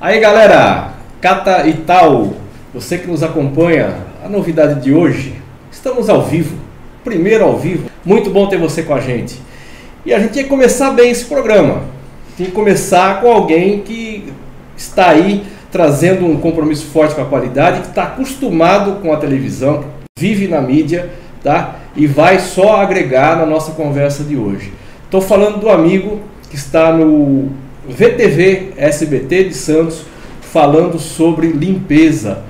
Aí galera, Cata e tal, você que nos acompanha, a novidade de hoje, estamos ao vivo, primeiro ao vivo, muito bom ter você com a gente. E a gente tinha que começar bem esse programa, tinha que começar com alguém que está aí trazendo um compromisso forte com a qualidade, que está acostumado com a televisão, vive na mídia, tá? E vai só agregar na nossa conversa de hoje. Estou falando do amigo que está no VTV SBT de Santos, falando sobre limpeza.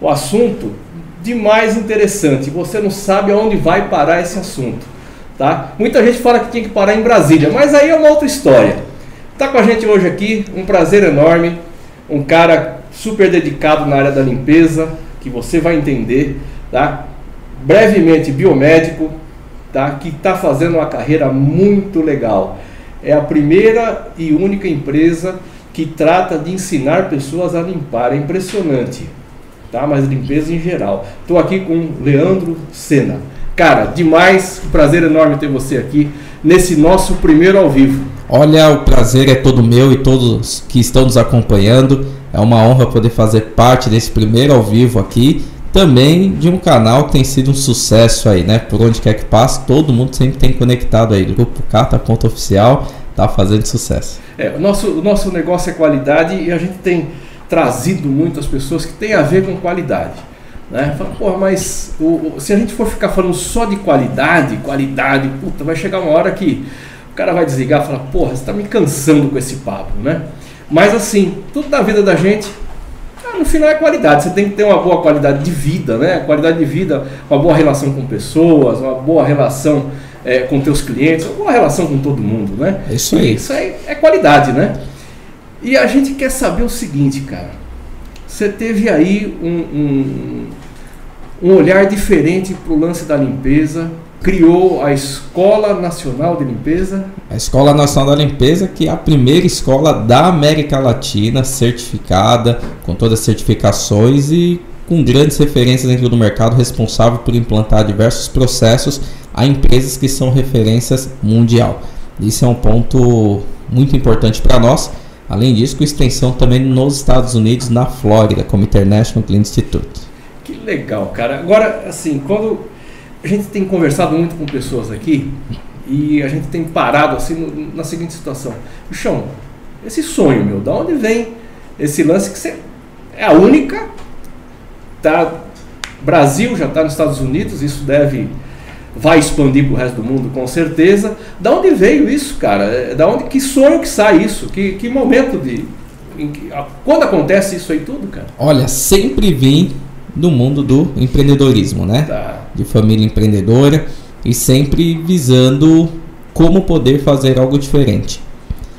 O assunto de mais interessante. Você não sabe aonde vai parar esse assunto, tá? Muita gente fala que tinha que parar em Brasília, mas aí é uma outra história. Tá com a gente hoje aqui, um prazer enorme, um cara super dedicado na área da limpeza, que você vai entender, tá? Brevemente biomédico, tá? Que está fazendo uma carreira muito legal. É a primeira e única empresa que trata de ensinar pessoas a limpar. É impressionante, tá? Mas limpeza em geral. Estou aqui com Leandro Sena. Cara, demais, prazer enorme ter você aqui nesse nosso primeiro ao vivo. Olha, o prazer é todo meu e todos que estão nos acompanhando. É uma honra poder fazer parte desse primeiro ao vivo aqui. Também de um canal que tem sido um sucesso aí, né? Por onde quer que passe, todo mundo sempre tem conectado aí. Grupo Cata Ponto Oficial tá fazendo sucesso. É, o nosso, o nosso negócio é qualidade e a gente tem trazido muitas pessoas que tem a ver com qualidade. Né? Fala, porra, mas o, o, se a gente for ficar falando só de qualidade, qualidade, puta, vai chegar uma hora que o cara vai desligar e falar, porra, você está me cansando com esse papo, né? Mas assim, tudo na vida da gente, ah, no final é qualidade. Você tem que ter uma boa qualidade de vida, né? Qualidade de vida, uma boa relação com pessoas, uma boa relação é, com teus clientes, uma boa relação com todo mundo, né? É isso aí. Isso aí é qualidade, né? E a gente quer saber o seguinte, cara. Você teve aí um, um, um olhar diferente para o lance da limpeza, criou a Escola Nacional de Limpeza. A Escola Nacional da Limpeza, que é a primeira escola da América Latina certificada, com todas as certificações e com grandes referências dentro do mercado, responsável por implantar diversos processos a empresas que são referências mundial. Isso é um ponto muito importante para nós. Além disso, com extensão também nos Estados Unidos, na Flórida, como International Clean Institute. Que legal, cara. Agora, assim, quando a gente tem conversado muito com pessoas aqui e a gente tem parado assim no, na seguinte situação: Bichão, esse sonho meu, da onde vem esse lance que você é a única, tá? Brasil já está nos Estados Unidos, isso deve vai expandir para o resto do mundo com certeza. Da onde veio isso, cara? É, da onde que sonho que sai isso? Que, que momento de que, quando acontece isso aí tudo, cara? Olha, sempre vim do mundo do empreendedorismo, né? Tá. De família empreendedora e sempre visando como poder fazer algo diferente.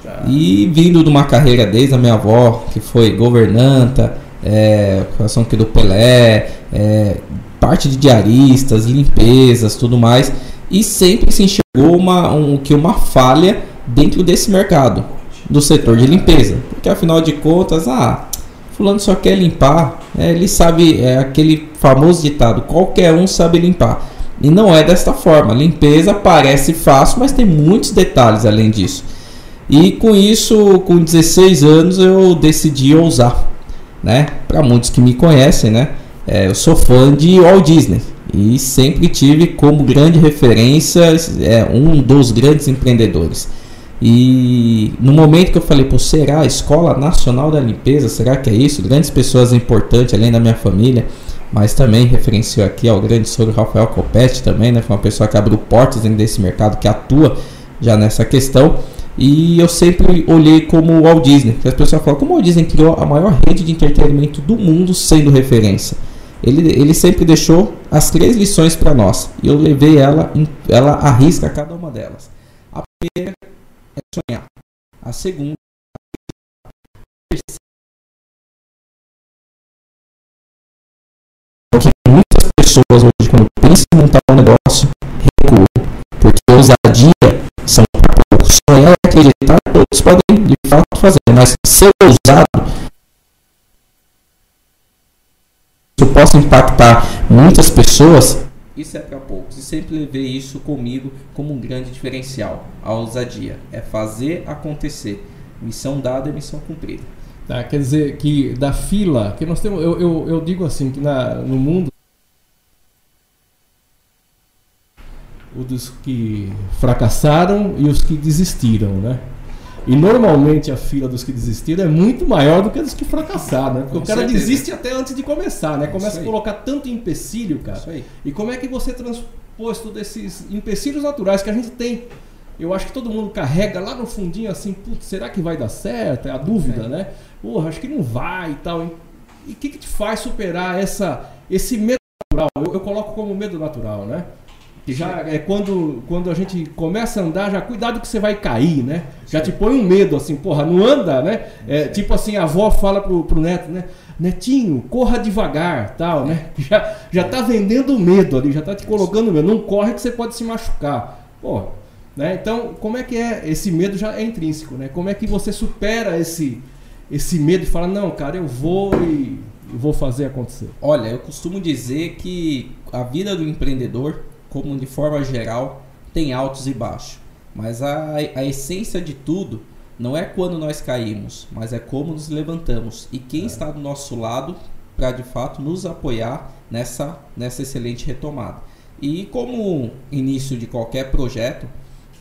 Tá. E vindo de uma carreira desde a minha avó, que foi governanta, é, coração aqui do Pelé, é, parte de diaristas, limpezas, tudo mais, e sempre se enxergou uma, um, que uma falha dentro desse mercado, do setor de limpeza, porque afinal de contas, ah, fulano só quer limpar, é, ele sabe, é aquele famoso ditado, qualquer um sabe limpar. E não é desta forma. Limpeza parece fácil, mas tem muitos detalhes além disso. E com isso, com 16 anos, eu decidi ousar, né? Para muitos que me conhecem, né? É, eu sou fã de Walt Disney e sempre tive como grande referência é, um dos grandes empreendedores. E no momento que eu falei, pô, será a Escola Nacional da Limpeza? Será que é isso? Grandes pessoas importantes, além da minha família, mas também referenciou aqui ao grande sogro Rafael Copete também, né? Foi uma pessoa que abriu portas dentro desse mercado, que atua já nessa questão. E eu sempre olhei como o Walt Disney. As pessoas falam, como o Walt Disney criou a maior rede de entretenimento do mundo sendo referência ele, ele sempre deixou as três lições para nós. E eu levei ela, ela arrisca cada uma delas. A primeira é sonhar. A segunda porque muitas pessoas hoje, quando pensam em montar um negócio, acreditar, todos podem de fato fazer. Mas ser ousado isso possa impactar muitas pessoas, isso é para poucos. E sempre levei isso comigo como um grande diferencial. A ousadia é fazer acontecer. Missão dada é missão cumprida. Tá, quer dizer que da fila, que nós temos, eu, eu, eu digo assim, que na, no mundo o dos que fracassaram e os que desistiram, né? E normalmente a fila dos que desistiram é muito maior do que a dos que fracassaram, né? Porque Com o cara certeza. desiste até antes de começar, né? Começa a colocar tanto empecilho, cara. E como é que você transpôs todos esses empecilhos naturais que a gente tem? Eu acho que todo mundo carrega lá no fundinho assim, putz, será que vai dar certo? É a dúvida, é. né? Porra, acho que não vai e tal. E o que, que te faz superar essa, esse medo natural? Eu, eu coloco como medo natural, né? Já é quando, quando a gente começa a andar, já cuidado que você vai cair, né? Já te põe um medo, assim, porra, não anda, né? É, tipo assim, a avó fala pro, pro neto, né? Netinho, corra devagar, tal, né? Já, já tá vendendo medo ali, já tá te colocando medo. Não corre que você pode se machucar. Porra, né? Então, como é que é? Esse medo já é intrínseco, né? Como é que você supera esse, esse medo e fala, não, cara, eu vou e vou fazer acontecer? Olha, eu costumo dizer que a vida do empreendedor, como de forma geral, tem altos e baixos. Mas a, a essência de tudo não é quando nós caímos, mas é como nos levantamos. E quem é. está do nosso lado para de fato nos apoiar nessa, nessa excelente retomada. E como início de qualquer projeto,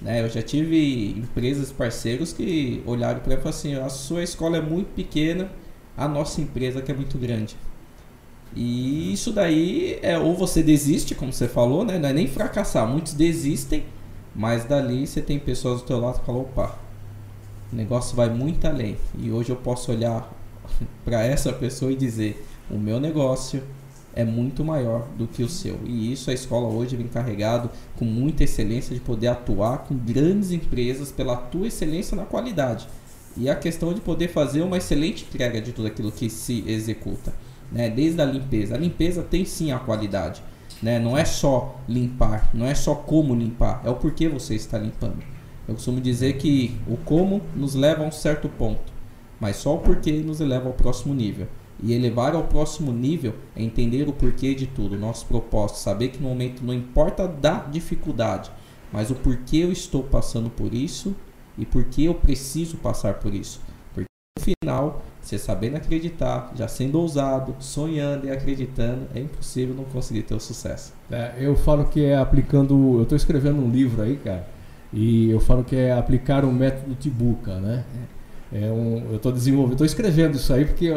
né? Eu já tive empresas, parceiros que olharam para mim e falaram assim: a sua escola é muito pequena, a nossa empresa que é muito grande. E isso daí é ou você desiste, como você falou, né? Não é nem fracassar. Muitos desistem, mas dali você tem pessoas do teu lado que falam: opa, o negócio vai muito além. E hoje eu posso olhar para essa pessoa e dizer: o meu negócio é muito maior do que o seu. E isso a escola hoje vem carregado com muita excelência de poder atuar com grandes empresas pela tua excelência na qualidade. E a questão de poder fazer uma excelente entrega de tudo aquilo que se executa, né? Desde a limpeza. A limpeza tem sim a qualidade, né? Não é só limpar, não é só como limpar, é o porquê você está limpando. Eu costumo dizer que o como nos leva a um certo ponto, mas só o porquê nos eleva ao próximo nível. E elevar ao próximo nível é entender o porquê de tudo, nosso propósito, saber que no momento não importa da dificuldade, mas o porquê eu estou passando por isso e porquê eu preciso passar por isso. Porque no final, você sabendo acreditar, já sendo ousado, sonhando e acreditando, é impossível não conseguir ter o sucesso. É, eu falo que é aplicando. Eu estou escrevendo um livro aí, cara, e eu falo que é aplicar o método Tibuca, né? É. Um, eu estou desenvolvendo, estou escrevendo isso aí porque é,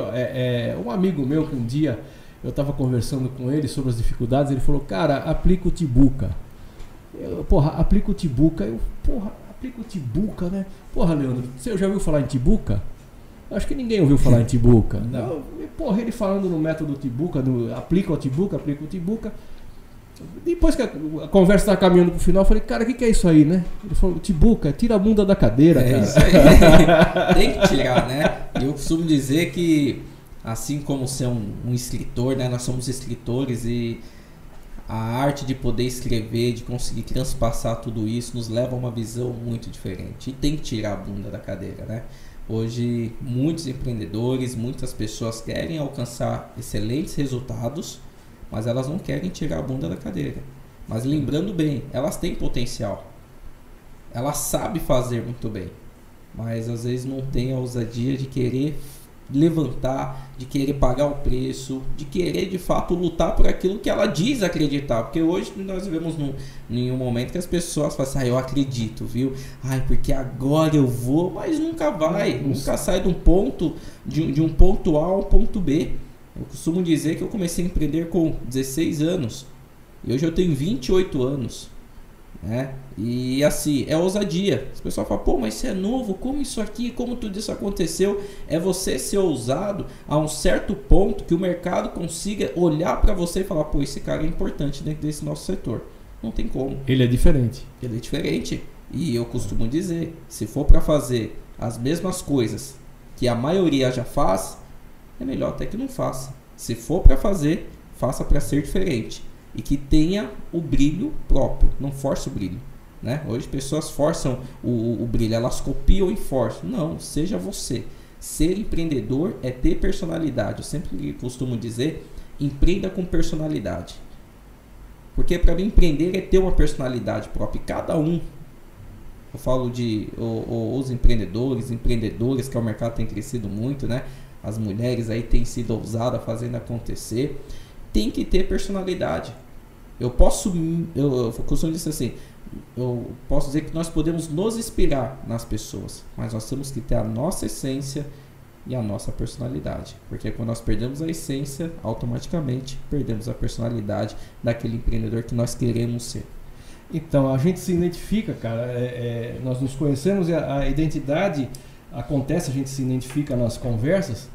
é, um amigo meu que um dia eu estava conversando com ele sobre as dificuldades, ele falou, cara, aplica o Tibuca. Eu, porra, aplica o Tibuca. Eu, porra, aplica o Tibuca, né? Porra, Leandro, você já ouviu falar em Tibuca? Acho que ninguém ouviu falar em Tibuca. Não. porra, ele falando no método Tibuca, no, aplica o Tibuca, aplica o Tibuca. Depois que a, a conversa estava caminhando pro final, eu falei, cara, o que, que, é isso aí, né? Ele falou, Tibuca, tira a bunda da cadeira, é cara. Isso aí. Tem que tirar, né? Eu costumo dizer que, assim como ser um, um escritor, né? Nós somos escritores e a arte de poder escrever, de conseguir transpassar tudo isso, nos leva a uma visão muito diferente. E tem que tirar a bunda da cadeira, né? Hoje, muitos empreendedores, muitas pessoas querem alcançar excelentes resultados mas elas não querem tirar a bunda da cadeira. Mas lembrando bem, elas têm potencial. Elas sabem fazer muito bem, mas às vezes não tem a ousadia de querer levantar, de querer pagar o preço, de querer de fato lutar por aquilo que ela diz acreditar. Porque hoje nós vivemos num, em um momento que as pessoas falam assim, ah, eu acredito, viu? Ai, porque agora eu vou, mas nunca vai, nunca sai de um ponto, de, de um ponto A ao ponto B. Eu costumo dizer que eu comecei a empreender com 16 anos e hoje eu tenho 28 anos. Né? E assim, é ousadia. As pessoas falam, pô, mas você é novo, como isso aqui, como tudo isso aconteceu? É você ser ousado a um certo ponto que o mercado consiga olhar para você e falar, pô, esse cara é importante dentro desse nosso setor. Não tem como. Ele é diferente. Ele é diferente. E eu costumo dizer, se for para fazer as mesmas coisas que a maioria já faz, é melhor até que não faça. Se for para fazer, faça para ser diferente e que tenha o brilho próprio, não force o brilho. Né? Hoje pessoas forçam o, o, brilho, elas copiam e forçam. Não, seja você. Ser empreendedor é ter personalidade. Eu sempre costumo dizer, empreenda com personalidade. Porque para mim empreender é ter uma personalidade própria. Cada um eu falo de os empreendedores, empreendedores, que o mercado tem crescido muito, né? as mulheres aí têm sido ousadas fazendo acontecer, tem que ter personalidade. Eu posso, eu, eu costumo dizer assim, eu posso dizer que nós podemos nos inspirar nas pessoas, mas nós temos que ter a nossa essência e a nossa personalidade. Porque quando nós perdemos a essência, automaticamente perdemos a personalidade daquele empreendedor que nós queremos ser. Então, a gente se identifica, cara. É, é, nós nos conhecemos a, a, identidade acontece, a gente se identifica nas conversas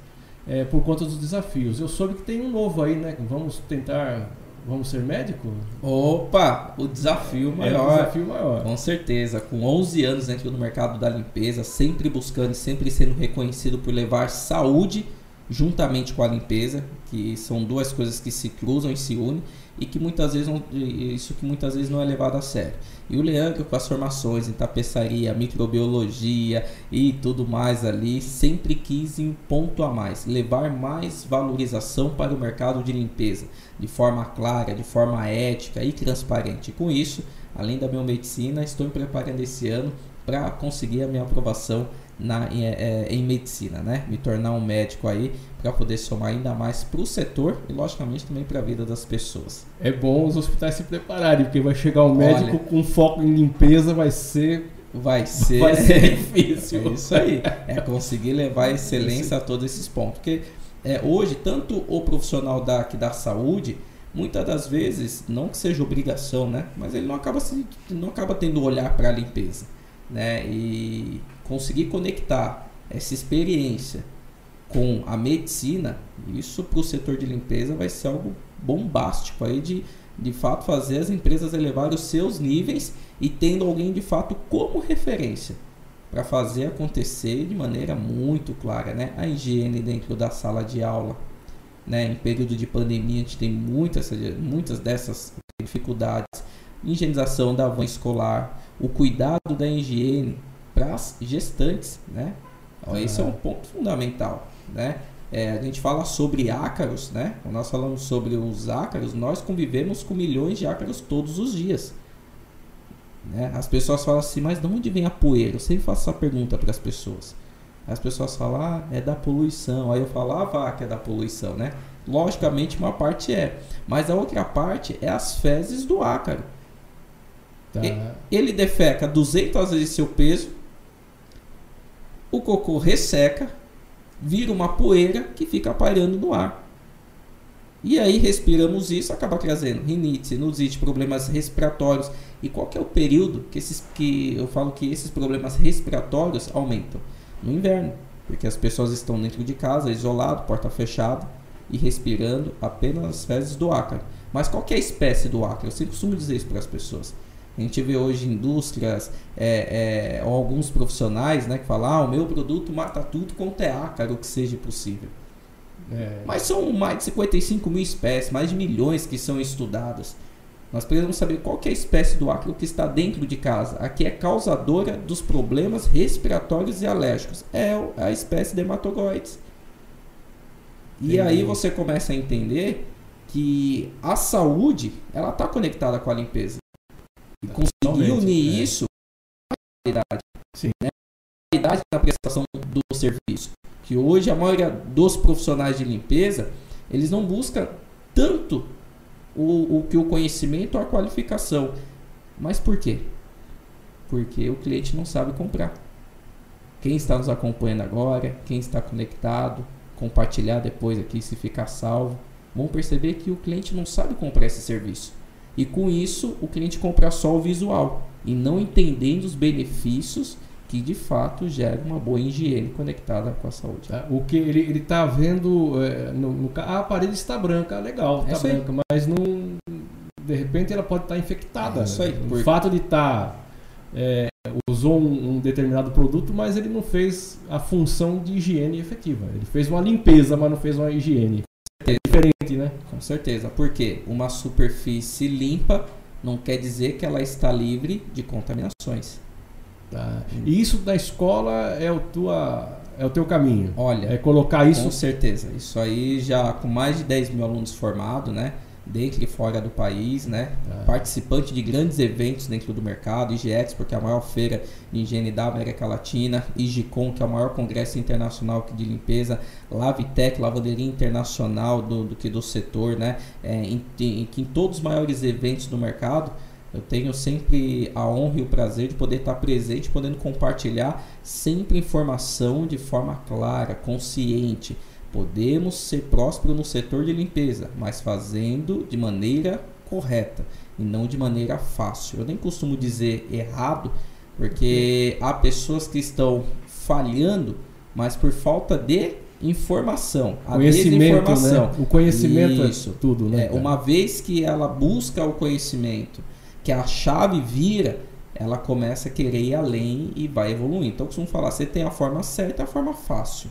é, por conta dos desafios. Eu soube que tem um novo aí, né? Vamos tentar. Vamos ser médico? Opa, o desafio maior. É o desafio maior. Com certeza. Com 11 anos dentro do mercado da limpeza, sempre buscando, sempre sendo reconhecido por levar saúde juntamente com a limpeza, que são duas coisas que se cruzam e se unem e que muitas vezes não, isso que muitas vezes não é levado a sério. E o Leandro com as formações em tapeçaria, microbiologia e tudo mais ali, sempre quis um ponto a mais, levar mais valorização para o mercado de limpeza, de forma clara, de forma ética e transparente. com isso, além da biomedicina, estou me preparando esse ano para conseguir a minha aprovação na, em, é, em, medicina, né? Me tornar um médico aí para poder somar ainda mais para o setor e logicamente também para a vida das pessoas. É bom os hospitais se prepararem, porque vai chegar um médico Olha, com foco em limpeza, vai ser vai ser, vai ser difícil. É isso aí. É conseguir levar excelência a todos esses pontos, porque é, hoje tanto o profissional da que da saúde muitas das vezes não que seja obrigação, né? Mas ele não acaba se, não acaba tendo olhar para a limpeza, né? E conseguir conectar essa experiência com a medicina, isso para o setor de limpeza vai ser algo bombástico aí de de fato fazer as empresas elevar os seus níveis e tendo alguém de fato como referência para fazer acontecer de maneira muito clara, né? A higiene dentro da sala de aula, né? Em período de pandemia a gente tem muitas, muitas dessas dificuldades, higienização da van escolar, o cuidado da higiene, para as gestantes, né? Então, esse é um ponto fundamental, né? É, a gente fala sobre ácaros, né? Quando nós falamos sobre os ácaros, nós convivemos com milhões de ácaros todos os dias. Né? As pessoas falam assim, mas de onde vem a poeira? Eu sempre faço essa pergunta para as pessoas. As pessoas falam, ah, é da poluição. Aí eu falo, ah, que é da poluição, né? Logicamente, uma parte é. Mas a outra parte é as fezes do ácaro. Tá. Ele defeca 200 vezes seu peso o cocô resseca, vira uma poeira que fica pairando no ar. E aí respiramos isso, acaba trazendo rinite, sinusite, problemas respiratórios. E qual que é o período que esses que eu falo que esses problemas respiratórios aumentam? No inverno, porque as pessoas estão dentro de casa, isolado, porta fechada e respirando apenas fezes do ácaro. Mas qual que é a espécie do ácaro? Eu sempre costumo dizer isso para as pessoas. A gente vê hoje indústrias é, é, ou alguns profissionais né, que falam: ah, o meu produto mata tudo quanto é ácaro que seja possível. É. Mas são mais de 55 mil espécies, mais de milhões que são estudadas. Nós precisamos saber qual é a espécie do ácaro que está dentro de casa, a que é causadora dos problemas respiratórios e alérgicos. É a espécie de hematogoides. E aí você começa a entender que a saúde ela está conectada com a limpeza. E conseguir unir é. isso com a qualidade. Sim. Né? A qualidade na prestação do serviço. Que hoje a maioria dos profissionais de limpeza, eles não buscam tanto o, o que o conhecimento ou a qualificação. Mas por quê? Porque o cliente não sabe comprar. Quem está nos acompanhando agora, quem está conectado, compartilhar depois aqui se ficar salvo, vão perceber que o cliente não sabe comprar esse serviço. E com isso, o cliente compra só o visual e não entendendo os benefícios que de fato gera uma boa higiene conectada com a saúde. É, o que ele está vendo é, no, no, a parede está branca, legal, está é branca, mas não, de repente ela pode estar tá infectada. É isso aí. O fato de estar tá, é, usou um, um, determinado produto, mas ele não fez a função de higiene efetiva. Ele fez uma limpeza, mas não fez uma higiene. É diferente, né? Com certeza. Porque uma superfície limpa não quer dizer que ela está livre de contaminações. Tá. E isso da escola é o, tua, é o teu caminho? Olha, é colocar isso. Com certeza. Isso aí já com mais de 10 mil alunos formados, né? Dentro e fora do país, né? É. Participante de grandes eventos dentro do mercado, IGX, porque é a maior feira de higiene da América Latina, IGCOM, que é o maior congresso internacional de limpeza, Lavitec, Lavanderia Internacional do, do que do setor, né? É, em, em, em todos os maiores eventos do mercado, eu tenho sempre a honra e o prazer de poder estar presente, podendo compartilhar sempre informação de forma clara, consciente Podemos ser prósperos no setor de limpeza, mas fazendo de maneira correta e não de maneira fácil. Eu nem costumo dizer errado, porque há pessoas que estão falhando, mas por falta de informação, a conhecimento, Né? O conhecimento é Isso. é tudo, né? É, uma vez que ela busca o conhecimento, que a chave vira, ela começa a querer ir além e vai evoluir. Então, eu costumo falar, você tem a forma certa e a forma fácil.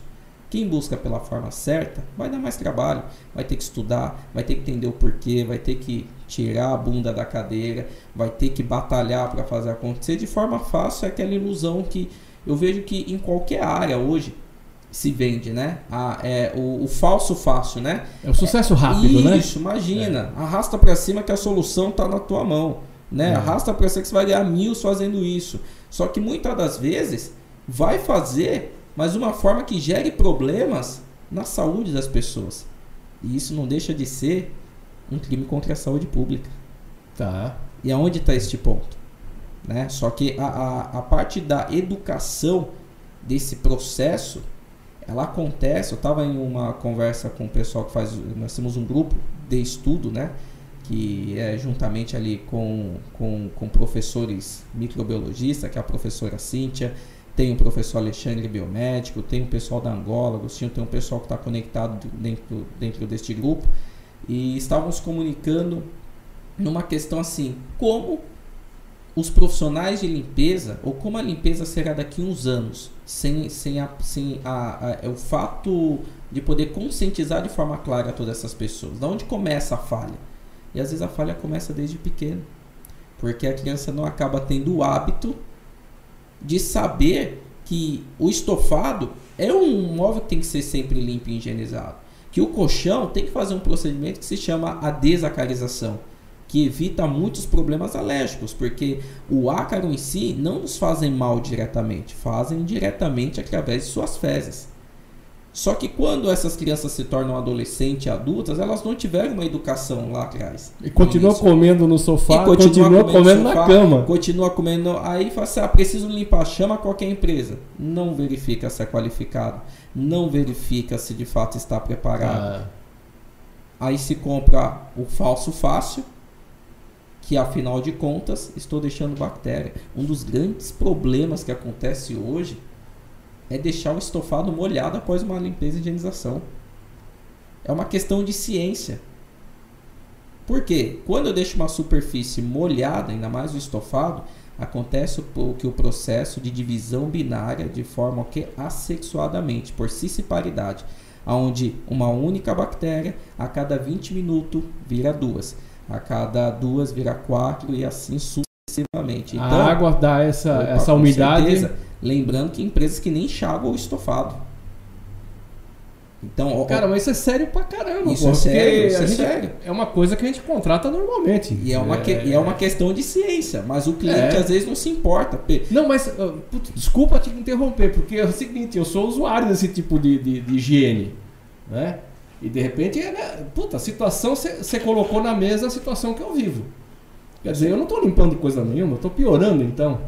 Quem busca pela forma certa vai dar mais trabalho, vai ter que estudar, vai ter que entender o porquê, vai ter que tirar a bunda da cadeira, vai ter que batalhar para fazer acontecer. De forma fácil é aquela ilusão que eu vejo que em qualquer área hoje se vende, né? A, é, o, o falso fácil, né? É o sucesso rápido, Isso, né? Isso, imagina. É. Arrasta para cima que a solução está na tua mão, né? É. Arrasta para cima que você vai ganhar mil fazendo isso. Só que muitas das vezes vai fazer mas uma forma que gere problemas na saúde das pessoas. E isso não deixa de ser um crime contra a saúde pública. Tá. E aonde está este ponto? Né? Só que a, a, a parte da educação desse processo, ela acontece. Eu estava em uma conversa com o pessoal que faz. Nós temos um grupo de estudo, né? Que é juntamente ali com, com, com professores microbiologistas, que é a professora Cíntia, tem o professor Alexandre Biomédico, tem o pessoal da Angola, Agostinho, tem um pessoal que está conectado dentro, dentro deste grupo. E estávamos comunicando numa questão assim, como os profissionais de limpeza, ou como a limpeza será daqui uns anos, sem, sem, a, sem a, a, é o fato de poder conscientizar de forma clara todas essas pessoas. Da onde começa a falha? E às vezes a falha começa desde pequeno, porque a criança não acaba tendo o hábito de saber que o estofado é um móvel que tem que ser sempre limpo e higienizado. Que o colchão tem que fazer um procedimento que se chama a desacarização, que evita muitos problemas alérgicos, porque o ácaro em si não nos fazem mal diretamente, fazem diretamente através de suas fezes. Só que quando essas crianças se tornam adolescentes e adultas, elas não tiveram uma educação lá atrás. E continua comendo no sofá, e continua, continua comendo, comendo sofá, na cama. Continua comendo. Aí fala assim: ah, preciso limpar, chama qualquer empresa. Não verifica se é qualificado. Não verifica se de fato está preparado. Ah. Aí se compra o falso fácil, que afinal de contas estou deixando bactéria. Um dos grandes problemas que acontece hoje é deixar o estofado molhado após uma limpeza e higienização. É uma questão de ciência. Por quê? Quando eu deixo uma superfície molhada, ainda mais o estofado, acontece o que o processo de divisão binária de forma que assexuadamente, por cissiparidade, onde uma única bactéria a cada 20 minutos vira duas, a cada duas vira quatro e assim sucessivamente. Então, a água dá essa, opa, essa umidade. Certeza, Lembrando que empresas que nem enxaguam o estofado. Então, cara, mas isso é sério pra caramba. Isso pô, é sério, isso é sério. É uma coisa que a gente contrata normalmente. E é uma, é, que, e é uma questão de ciência, mas o cliente é. às vezes não se importa. Não, mas uh, putz, desculpa te interromper, porque é o seguinte, eu sou usuário desse tipo de, de, de higiene, né? E de repente, né, puta, a situação você colocou na mesa a situação que eu vivo. Quer dizer, eu não estou limpando coisa nenhuma, eu estou piorando então.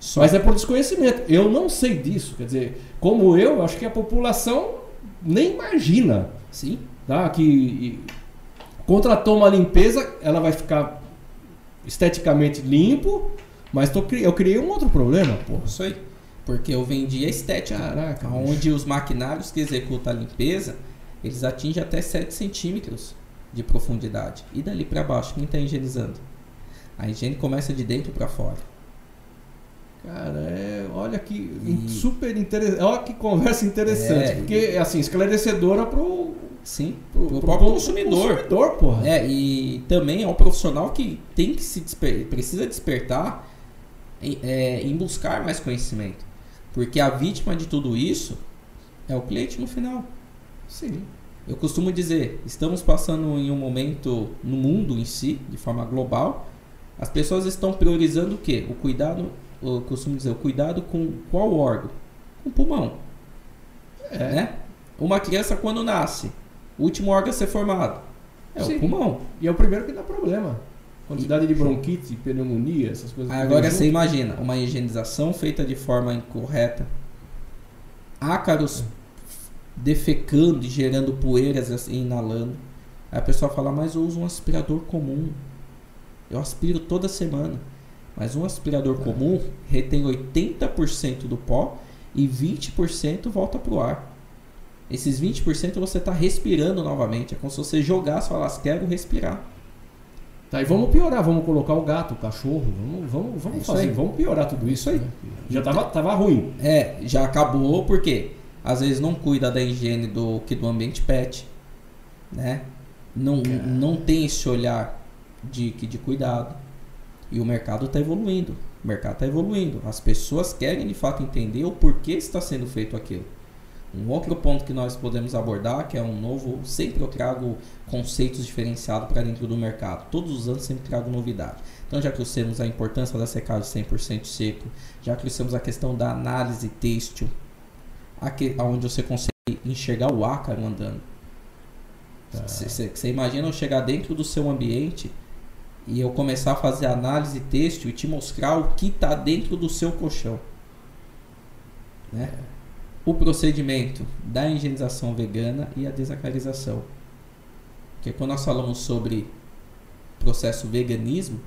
Só Mas é por desconhecimento. Eu não sei disso. Quer dizer, como eu, acho que a população nem imagina. Sim. Tá? Que contratou uma limpeza, ela vai ficar esteticamente limpo, mas tô, eu criei um outro problema, pô. Isso aí. Porque eu vendi a estética. Caraca, onde os maquinários que executam a limpeza, eles atingem até 7 centímetros de profundidade. E dali para baixo, quem está higienizando? A higiene começa de dentro para fora. Cara, é, olha que e... super interessante. Olha que conversa interessante. É, porque, é assim, esclarecedora pro. Sim, pro, pro, pro próprio consumidor. consumidor porra. É, e também é um profissional que tem que se desper, precisa despertar em, é, em buscar mais conhecimento. Porque a vítima de tudo isso é o cliente no final. Sim. Eu costumo dizer, estamos passando em um momento no mundo em si, de forma global, as pessoas estão priorizando o quê? O cuidado, eu costumo dizer, o cuidado com qual órgão? Com o pulmão. É. Né? Uma criança quando nasce, o último órgão a ser formado é Sim. o pulmão. E é o primeiro que dá problema. Quantidade de bronquite, pneumonia, essas coisas. Agora você imagina, uma higienização feita de forma incorreta, ácaros é defecando e gerando poeiras assim, inalando. Aí a pessoa fala, mas eu uso um aspirador comum. Eu aspiro toda semana. Mas um aspirador é. comum retém 80% do pó e 20% volta para o ar. Esses 20% você está respirando novamente. É como se você jogasse e falasse, quero respirar. Tá, e vamos piorar, vamos colocar o gato, o cachorro, vamos, vamos, vamos é fazer, aí. vamos piorar tudo isso aí. Né? Já tava, tava ruim. É, já acabou porque às vezes não cuida da higiene do que do ambiente pet, né? Não, não tem esse olhar de, de cuidado. E o mercado está evoluindo. O mercado está evoluindo. As pessoas querem de fato entender o porquê está sendo feito aquilo. Um outro ponto que nós podemos abordar, que é um novo, sempre eu trago conceitos diferenciados para dentro do mercado. Todos os anos sempre trago novidade. Então já trouxemos a importância da secagem 100% seco, já trouxemos a questão da análise têxtil, aqui, onde você consegue enxergar o ácaro andando. Você tá. imagina eu chegar dentro do seu ambiente e eu começar a fazer análise têxtil e te mostrar o que está dentro do seu colchão. Né? O procedimento da higienização vegana e a desacarização. Porque quando nós falamos sobre processo veganismo,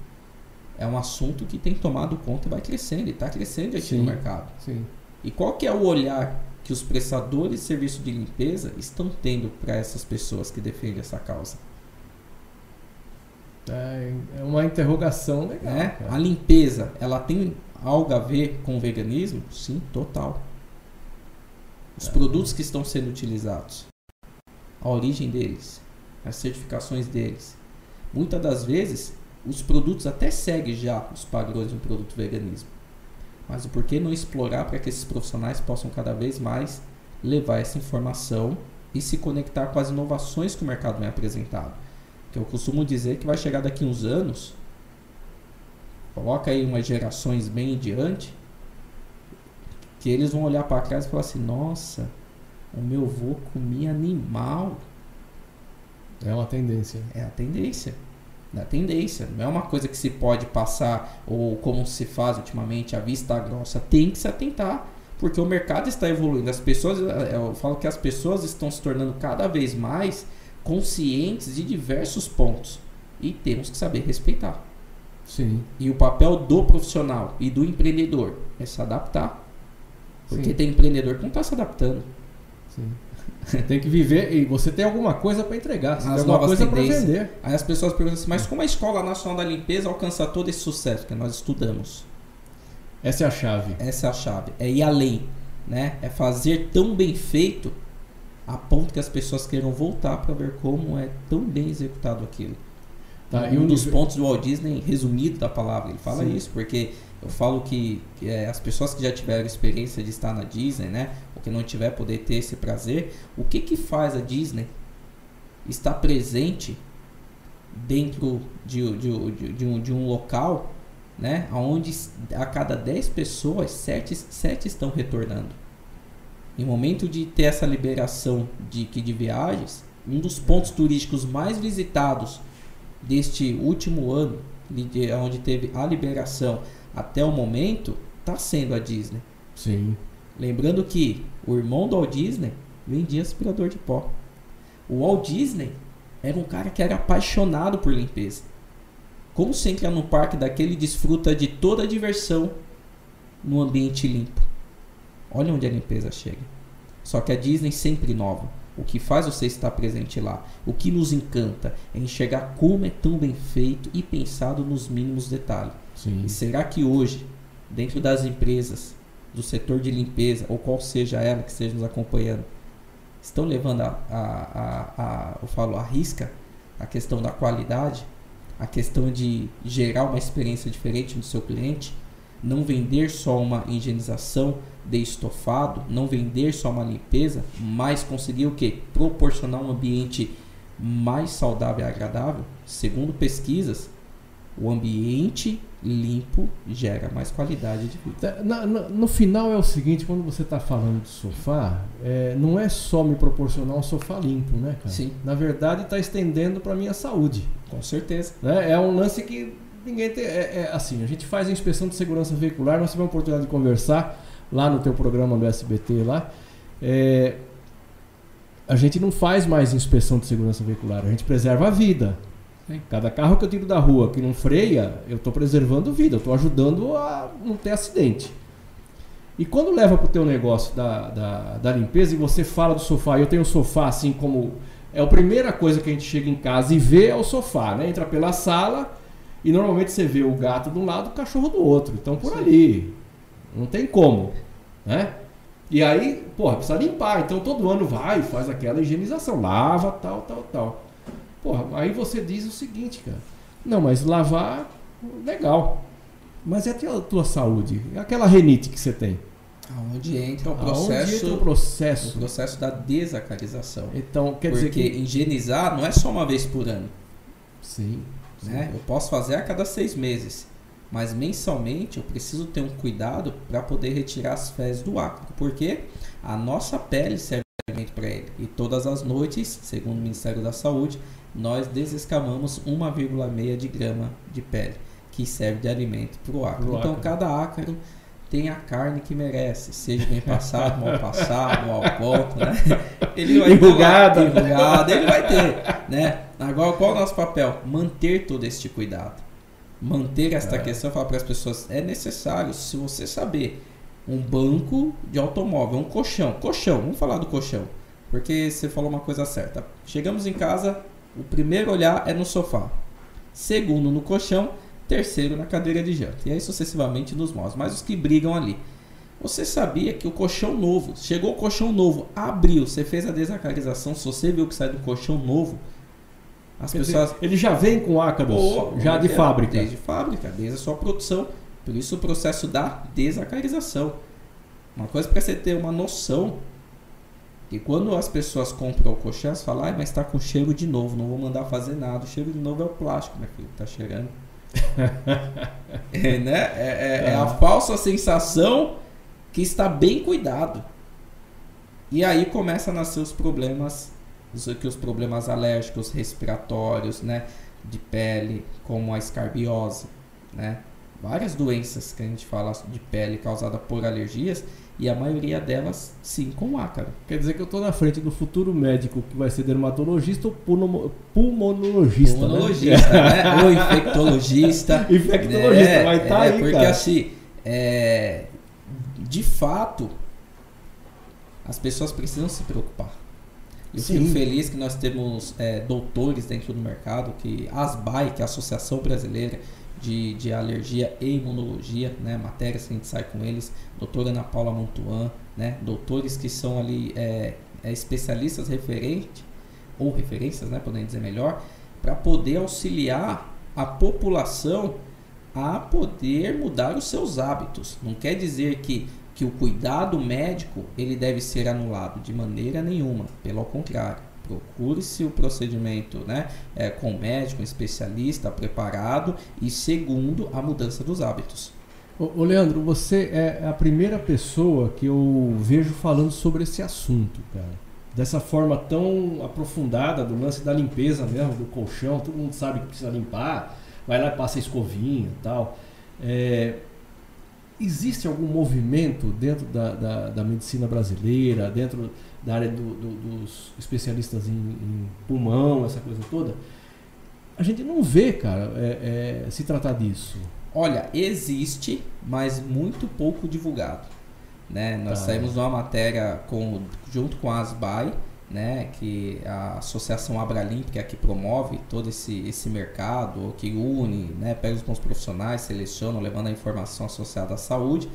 é um assunto que tem tomado conta e vai crescendo, e está crescendo aqui sim, no mercado. Sim. E qual que é o olhar que os prestadores de serviço de limpeza estão tendo para essas pessoas que defendem essa causa? É, é uma interrogação legal. É? A limpeza, ela tem algo a ver com o veganismo? Sim, total. Os é. produtos que estão sendo utilizados, a origem deles, as certificações deles. Muitas das vezes, os produtos até seguem já os padrões de um produto veganismo. Mas o porquê não explorar para que esses profissionais possam cada vez mais levar essa informação e se conectar com as inovações que o mercado vem apresentado. Que eu costumo dizer que vai chegar daqui uns anos, coloca aí umas gerações bem diante, que eles vão olhar para trás e falar assim: nossa, o meu avô comia animal. É uma tendência. É a tendência da tendência. Não é uma coisa que se pode passar ou como se faz ultimamente a vista grossa. Tem que se atentar, porque o mercado está evoluindo. As pessoas, eu falo que as pessoas estão se tornando cada vez mais conscientes de diversos pontos e temos que saber respeitar. Sim. E o papel do profissional e do empreendedor é se adaptar. Porque Sim. tem empreendedor que não está se adaptando. Sim. tem que viver e você tem alguma coisa para entregar, você as tem alguma coisa para vender. Aí as pessoas perguntam assim, mas como a Escola Nacional da Limpeza alcança todo esse sucesso que nós estudamos? Essa é a chave. Essa é a chave. É ir além, né? É fazer tão bem feito a ponto que as pessoas queiram voltar para ver como é tão bem executado aquilo. Tá, um dos nível... pontos do Walt Disney, resumido da palavra, ele fala Sim. isso, porque eu falo que, que é, as pessoas que já tiveram experiência de estar na Disney, né, ou que não tiver poder ter esse prazer, o que que faz a Disney estar presente dentro de, de, de, de um, de um local, né, onde a cada 10 pessoas, 7, 7 estão retornando. Em momento de ter essa liberação de, de viagens, um dos pontos turísticos mais visitados deste último ano, de, onde teve a liberação até o momento, está sendo a Disney. Sim. Lembrando que o irmão do Walt Disney vendia aspirador de pó. O Walt Disney era um cara que era apaixonado por limpeza. Como você entra no parque daquele desfruta de toda a diversão no ambiente limpo. Olha onde a limpeza chega. Só que a Disney sempre inova. O que faz você estar presente lá, o que nos encanta é enxergar como é tão bem feito e pensado nos mínimos detalhes. Sim. E será que hoje, dentro das empresas, do setor de limpeza, ou qual seja ela que esteja nos acompanhando, estão levando a, a, a, a eu falo, a risca a questão da qualidade, a questão de gerar uma experiência diferente no seu cliente, não vender só uma higienização de estofado, não vender só uma limpeza, mas conseguir o que? Proporcionar um ambiente mais saudável e agradável. Segundo pesquisas, o ambiente limpo gera mais qualidade de vida. Na, na, no final é o seguinte, quando você está falando de sofá, é, não é só me proporcionar um sofá limpo, né, cara? Sim. Na verdade, está estendendo para minha saúde. Com certeza. Né? É um lance que ninguém tem. É, é, assim, a gente faz a inspeção de segurança veicular, nós tivemos a oportunidade de conversar lá no teu programa do SBT lá. É, a gente não faz mais inspeção de segurança veicular, a gente preserva a vida. Cada carro que eu tiro da rua que não freia, eu estou preservando vida, eu estou ajudando a não ter acidente. E quando leva para o teu negócio da, da, da, limpeza e você fala do sofá, eu tenho o sofá assim como... É a primeira coisa que a gente chega em casa e vê é o sofá, né? Entra pela sala e normalmente você vê o gato de um lado e o cachorro do outro. Então por Sim. ali. Não tem como, né? E aí, porra, precisa limpar. Então todo ano vai, faz aquela higienização, lava, tal, tal, tal. Porra, aí você diz o seguinte, cara. Não, mas lavar, legal. Mas é a tua, tua saúde? É aquela renite que você tem? Aonde entra o processo, entra o processo? O processo da desacarização. Então, quer Porque dizer que... higienizar não é só uma vez por ano. Sim. Né? sim. Eu posso fazer a cada seis meses. Mas mensalmente eu preciso ter um cuidado para poder retirar as fezes do ácaro. Porque a nossa pele serve de alimento para ele. E todas as noites, segundo o Ministério da Saúde, nós desescamamos 1,6 de grama de pele, que serve de alimento para o ácaro. Então, cada ácaro tem a carne que merece, seja bem passado, mal passado, mal ponto, né? Ele vai ter enrugado, ele vai ter, né? Agora, qual é o nosso papel? Manter todo este cuidado. Manter esta é. questão, falar para as pessoas, é necessário, se você saber, um banco de automóvel, um colchão, colchão, vamos falar do colchão, porque você falou uma coisa certa. Chegamos em casa, o primeiro olhar é no sofá, segundo no colchão, terceiro na cadeira de janta. E aí sucessivamente nos móveis. Mas os que brigam ali. Você sabia que o colchão novo, chegou o colchão novo, abriu, você fez a desacarização, se você viu que sai do colchão novo, as Quer pessoas. Dizer, ele já vem com ácaros oh, já de é, fábrica. Desde fábrica, desde a sua produção. Por isso o processo da desacarização. Uma coisa para você ter uma noção e quando as pessoas compram o colchão, elas falam, ah, mas está com cheiro de novo, não vou mandar fazer nada. O cheiro de novo é o plástico, meu filho, tá cheirando. é, né? É, é, é, a falsa sensação que está bem cuidado. E aí começa a nascer os problemas, que os problemas alérgicos, respiratórios, né? De pele, como a escarbiose, né? Várias doenças que a gente fala de pele causada por alergias e a maioria delas sim com ácaro. Quer dizer que eu estou na frente do futuro médico que vai ser dermatologista ou pulmonologista. Pulmonologista, né? né? ou infectologista. infectologista, né? vai estar tá é, aí, Porque cara. assim, é, de fato, as pessoas precisam se preocupar. Eu Sim. fico feliz que nós temos é, doutores dentro do mercado, que ASBAI, que é a Associação Brasileira de, de alergia e imunologia, né? Matérias que a gente sai com eles, doutora Ana Paula Montuan, né? Doutores que são ali é, é especialistas referentes, ou referências, né? Podemos dizer melhor, para poder auxiliar a população a poder mudar os seus hábitos. Não quer dizer que, que o cuidado médico ele deve ser anulado de maneira nenhuma, pelo contrário procure-se o procedimento né, é, com médico, especialista preparado e segundo a mudança dos hábitos. Ô, Leandro, você é a primeira pessoa que eu vejo falando sobre esse assunto, cara. Dessa forma tão aprofundada do lance da limpeza mesmo, do colchão, todo mundo sabe que precisa limpar, vai lá e passa escovinha e tal. É, existe algum movimento dentro da, da, da medicina brasileira, dentro da área do, do, dos especialistas em, em, pulmão, essa coisa toda, a gente não vê, cara, é, é, se tratar disso. Olha, existe, mas muito pouco divulgado. Né? Nós tá. saímos numa matéria com, junto com a ASBAI, né, que a Associação Abralim, que é a que promove todo esse, esse mercado, que une, né, pega os bons profissionais, seleciona, levando a informação associada à saúde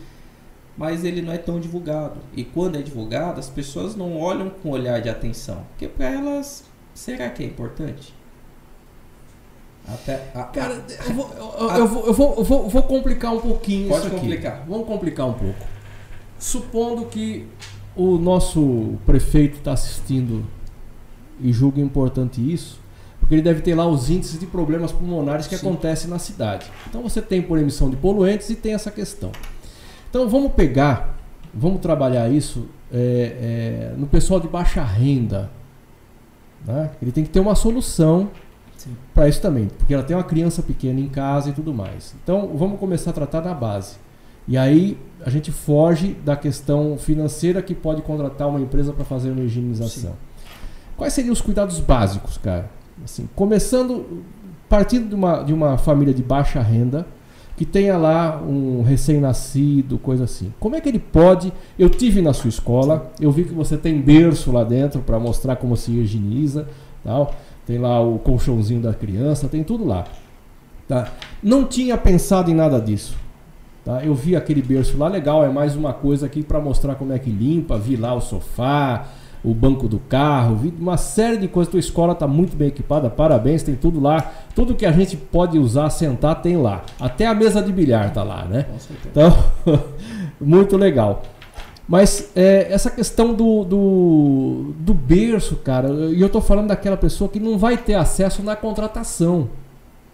mas ele não é tão divulgado. E quando é divulgado, as pessoas não olham com olhar de atenção, porque para elas, será que é importante? Até a, Cara, eu vou, a, eu, vou, eu, vou, eu, vou, vou, complicar um pouquinho pode isso aqui. complicar. Vamos complicar um pouco. Supondo que o nosso prefeito está assistindo e julga importante isso, porque ele deve ter lá os índices de problemas pulmonares que Sim. acontecem na cidade. Então você tem por emissão de poluentes e tem essa questão. Então vamos pegar, vamos trabalhar isso é, é, no pessoal de baixa renda. Né? Ele tem que ter uma solução para isso também, porque ela tem uma criança pequena em casa e tudo mais. Então vamos começar a tratar da base. E aí a gente foge da questão financeira que pode contratar uma empresa para fazer uma higienização. Sim. Quais seriam os cuidados básicos, cara? Assim, começando, partindo de uma, de uma família de baixa renda, que tenha lá um recém-nascido, coisa assim. Como é que ele pode? Eu tive na sua escola, eu vi que você tem berço lá dentro para mostrar como se higieniza, tal. Tem lá o colchãozinho da criança, tem tudo lá. Tá? Não tinha pensado em nada disso. Tá? Eu vi aquele berço lá, legal, é mais uma coisa aqui para mostrar como é que limpa, vi lá o sofá, o banco do carro, vi uma série de coisas. Tua escola está muito bem equipada, parabéns, tem tudo lá. Tudo que a gente pode usar, sentar, tem lá. Até a mesa de bilhar tá lá, né? Então, muito legal. Mas é, essa questão do, do, do berço, cara, e eu tô falando daquela pessoa que não vai ter acesso na contratação.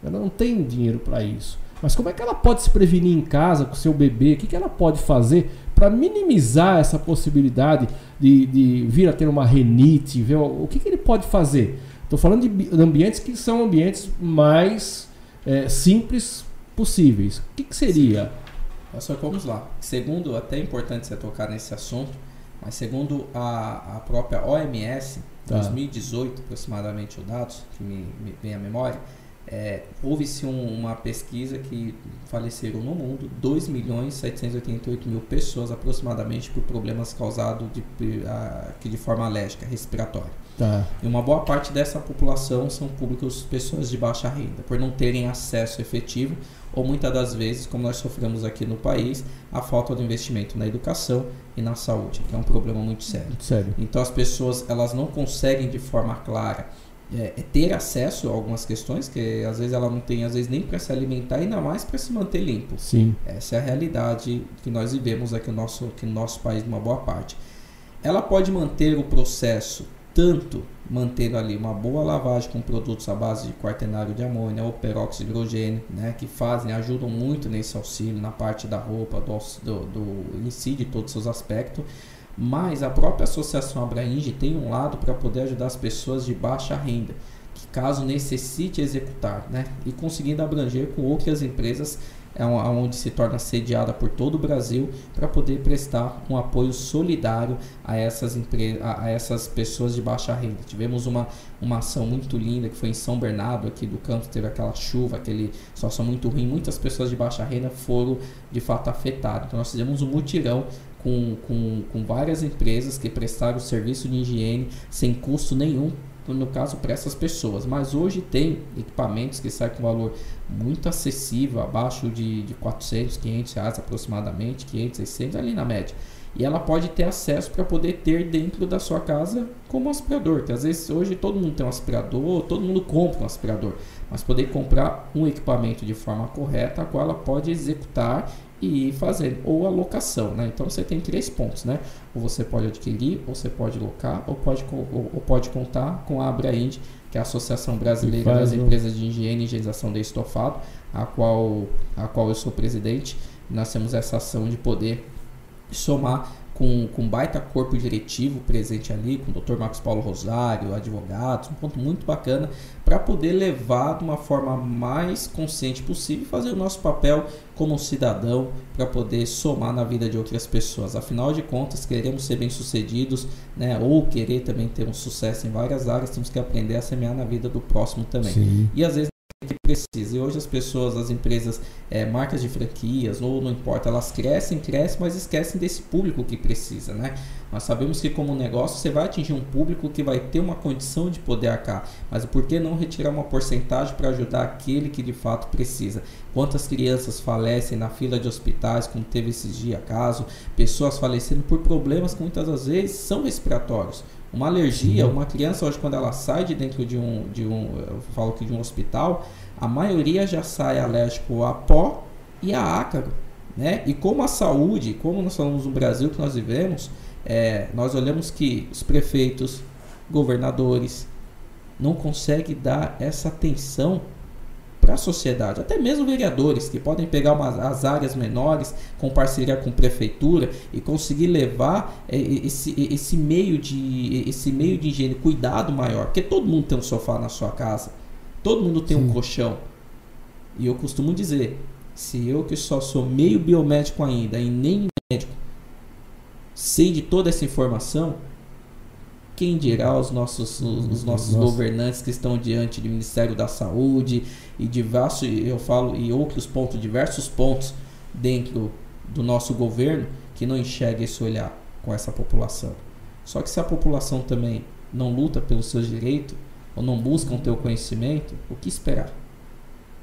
Ela não tem dinheiro para isso. Mas como é que ela pode se prevenir em casa com seu bebê? O que, que ela pode fazer para minimizar essa possibilidade de, de, vir a ter uma renite? Ver, o que, que ele pode fazer? Estou falando de ambientes que são ambientes mais é, simples possíveis. O que, que seria? Nós só vamos lá. Segundo, até é importante você tocar nesse assunto, mas segundo a, a própria OMS, tá. 2018 aproximadamente os dados, que me, me vem à memória, é, houve-se um, uma pesquisa que faleceram no mundo 2 milhões 788 mil pessoas aproximadamente por problemas causados de, de, de forma alérgica, respiratória. Tá. E uma boa parte dessa população são públicos, pessoas de baixa renda, por não terem acesso efetivo ou muitas das vezes, como nós sofremos aqui no país, a falta de investimento na educação e na saúde, que é um problema muito sério. Muito sério. Então as pessoas elas não conseguem de forma clara é, é ter acesso a algumas questões que às vezes ela não tem, às vezes nem para se alimentar, ainda mais para se manter limpo. Sim. Essa é a realidade que nós vivemos aqui no nosso, aqui no nosso país, uma boa parte. Ela pode manter o processo tanto mantendo ali uma boa lavagem com produtos à base de quaternário de amônia ou peróxido de hidrogênio, né, que fazem, ajudam muito nesse auxílio, na parte da roupa, do, do, do em si, de todos os seus aspectos, mas a própria associação Abrainge tem um lado para poder ajudar as pessoas de baixa renda, que caso necessite executar, né, e conseguindo abranger com outras empresas é onde se torna sediada por todo o Brasil para poder prestar um apoio solidário a essas, a, a essas pessoas de baixa renda. Tivemos uma, uma ação muito linda que foi em São Bernardo, aqui do campo, teve aquela chuva, aquele situação muito ruim, muitas pessoas de baixa renda foram de fato afetadas. Então nós fizemos um mutirão com, com, com várias empresas que prestaram serviço de higiene sem custo nenhum no caso para essas pessoas. Mas hoje tem equipamentos que saem com valor muito acessível, abaixo de, de 400, 500 reais aproximadamente, 500, 600 ali na média. E ela pode ter acesso para poder ter dentro da sua casa como aspirador. Que às vezes hoje todo mundo tem um aspirador, todo mundo compra um aspirador, mas poder comprar um equipamento de forma correta, a qual ela pode executar e ir fazendo, ou a locação, né? Então você tem três pontos, né? Ou você pode adquirir, ou você pode locar, ou pode, ou, ou pode contar com a Abraind, que é a Associação Brasileira das Empresas de Higiene e Higienização de Estofado, a qual, a qual eu sou presidente. Nós temos essa ação de poder somar com, com baita corpo diretivo presente ali, com o Dr. Marcos Paulo Rosário, advogados, um ponto muito bacana para poder levar de uma forma mais consciente possível e fazer o nosso papel como cidadão para poder somar na vida de outras pessoas. Afinal de contas, queremos ser bem-sucedidos, né, ou querer também ter um sucesso em várias áreas, temos que aprender a semear na vida do próximo também. Sim. E às vezes precisa. E hoje as pessoas, as empresas, é, marcas de franquias, ou não importa, elas crescem, crescem, mas esquecem desse público que precisa, né? Nós sabemos que como negócio você vai atingir um público que vai ter uma condição de poder arcar, mas por que não retirar uma porcentagem para ajudar aquele que de fato precisa? Quantas crianças falecem na fila de hospitais, como teve esses dias caso, pessoas falecendo por problemas que muitas das vezes são respiratórios Uma alergia, uma criança hoje quando ela sai de dentro de um, de um, eu falo que de um hospital, a maioria já sai alérgico a pó e a ácaro, né? E como a saúde, como nós falamos no Brasil que nós vivemos, é, nós olhamos que os prefeitos, governadores, não conseguem dar essa atenção para a sociedade, até mesmo vereadores que podem pegar umas, as áreas menores com parceria com prefeitura e conseguir levar é, esse, esse meio de esse meio de higiene, cuidado maior, porque todo mundo tem um sofá na sua casa, todo mundo tem Sim. um colchão. E eu costumo dizer, se eu que só sou meio biomédico ainda e nem médico sei de toda essa informação, quem dirá os nossos, os, os nossos Nossa. governantes que estão diante do Ministério da Saúde e diversos, eu falo, e outros pontos, diversos pontos dentro do nosso governo que não enxerga esse olhar com essa população. Só que se a população também não luta pelos seus direitos ou não busca o teu conhecimento, o que esperar?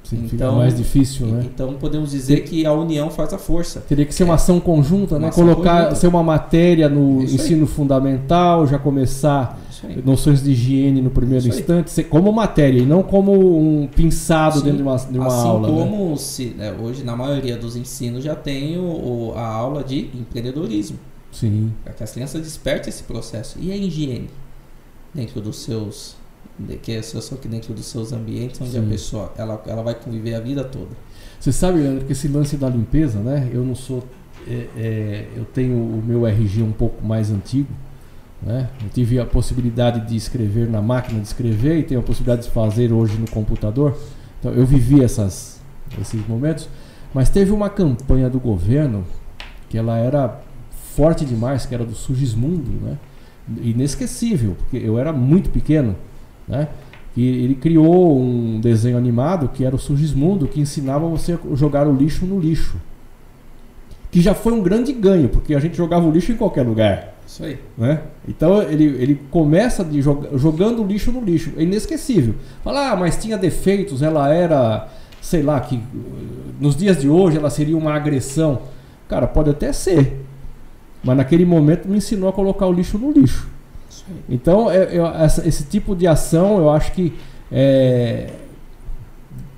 Sim, então, mais difícil, né? Então podemos dizer que a união faz a força. Teria que ser uma ação conjunta, uma né? Ação Colocar, conjunta. ser uma matéria no Isso ensino aí. fundamental, já começar noções de higiene no primeiro Isso instante, ser como matéria e não como um pinçado Sim. dentro de uma, de uma assim aula. Assim como né? se, né, hoje na maioria dos ensinos já tem o, o, a aula de empreendedorismo. Sim. Para que as crianças despertem esse processo. E a higiene dentro dos seus que é só que dentro dos seus ambientes onde Sim. a pessoa ela, ela vai conviver a vida toda. Você sabe, Leandro, que esse lance da limpeza, né? Eu não sou. É, é, eu tenho o meu RG um pouco mais antigo. Né? Eu tive a possibilidade de escrever na máquina de escrever e tenho a possibilidade de fazer hoje no computador. Então eu vivi essas, esses momentos. Mas teve uma campanha do governo que ela era forte demais, que era do Sugismundo, né? Inesquecível, porque eu era muito pequeno né? E ele criou um desenho animado que era o Surgismundo, que ensinava você a jogar o lixo no lixo. Que já foi um grande ganho, porque a gente jogava o lixo em qualquer lugar. Isso aí. Né? Então ele, ele começa de jog, jogando o lixo no lixo. É inesquecível. Fala, ah, mas tinha defeitos, ela era, sei lá, que nos dias de hoje ela seria uma agressão. Cara, pode até ser. Mas naquele momento me ensinou a colocar o lixo no lixo. Então, eu, eu, essa, esse tipo de ação, eu acho que é,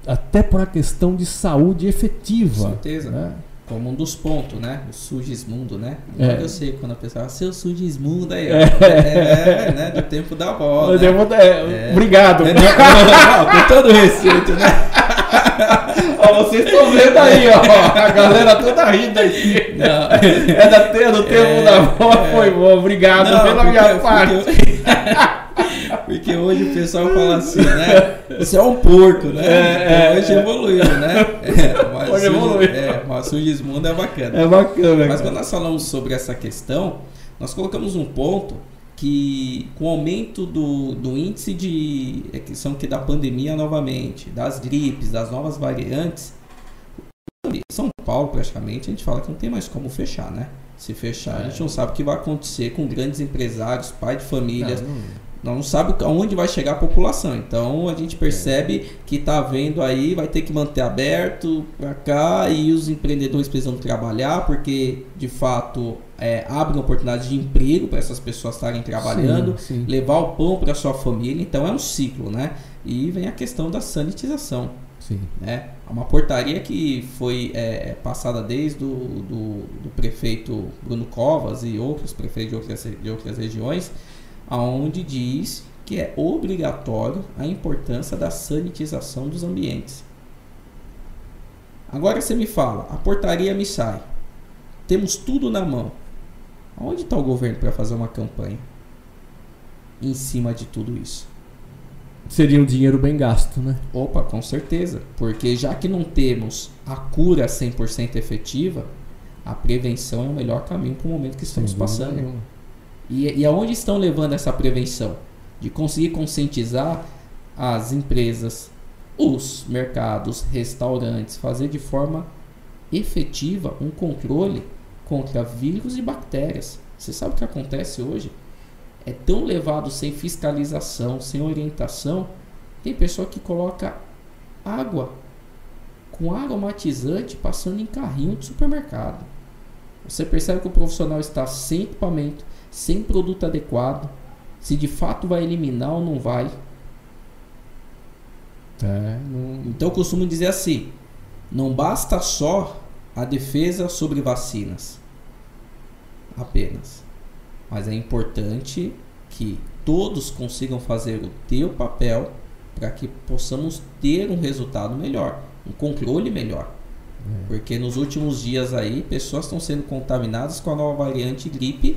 até por uma questão de saúde efetiva. Com certeza. Né? Como um dos pontos, né? O Sugismundo, né? É. Eu sei quando a pessoa fala, seu Sugismundo aí. É. é, é né? Do tempo da bola. Né? É, obrigado. É, com todo respeito, né? ó, vocês estão vendo aí, ó. A galera toda rindo aqui. Não. É da terra, do tempo é, da bola, foi bom. Obrigado não, pela minha parte. Porque, porque, hoje o pessoal fala assim, né? Você é um porco, né? É, então, hoje evoluiu, né? mas hoje evoluiu. É, mas o Sugismundo é bacana. É bacana. Mas quando nós falamos sobre essa questão, nós colocamos um ponto que com o aumento do, do índice de é questão que da pandemia novamente, das gripes, das novas variantes, São Paulo praticamente a gente fala que não tem mais como fechar, né? Se fechar, é. a gente não sabe o que vai acontecer com grandes empresários, pai de famílias. Não, não não sabe aonde vai chegar a população. Então a gente percebe que está vendo aí, vai ter que manter aberto para cá e os empreendedores precisam trabalhar, porque de fato é, abre oportunidade de emprego para essas pessoas estarem trabalhando, sim, sim. levar o pão para sua família. Então é um ciclo, né? E vem a questão da sanitização. Sim. Né? Uma portaria que foi é, passada desde o do, do prefeito Bruno Covas e outros prefeitos de outras, de outras regiões aonde diz que é obrigatório a importância da sanitização dos ambientes. Agora você me fala, a portaria me sai. Temos tudo na mão. Onde está o governo para fazer uma campanha em cima de tudo isso? Seria um dinheiro bem gasto, né? Opa, com certeza. Porque já que não temos a cura 100% efetiva, a prevenção é o melhor caminho para o momento que estamos passando. Nenhuma. E, e aonde estão levando essa prevenção? De conseguir conscientizar as empresas, os mercados, restaurantes, fazer de forma efetiva um controle contra vírus e bactérias. Você sabe o que acontece hoje? É tão levado sem fiscalização, sem orientação. Tem pessoa que coloca água com aromatizante passando em carrinho de supermercado. Você percebe que o profissional está sem equipamento, sem produto adequado, se de fato vai eliminar ou não vai. É, não... Então eu costumo dizer assim: não basta só a defesa sobre vacinas, apenas. Mas é importante que todos consigam fazer o teu papel para que possamos ter um resultado melhor, um controle melhor. É. Porque nos últimos dias aí, pessoas estão sendo contaminadas com a nova variante gripe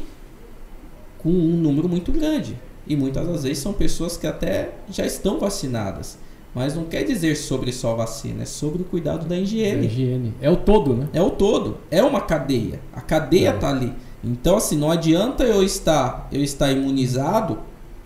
com um número muito grande. E muitas das vezes são pessoas que até já estão vacinadas. Mas não quer dizer sobre só a vacina, é sobre o cuidado da higiene. higiene. É o todo, né? É o todo. É uma cadeia. A cadeia está é. ali. Então, assim, não adianta eu estar, eu estar imunizado,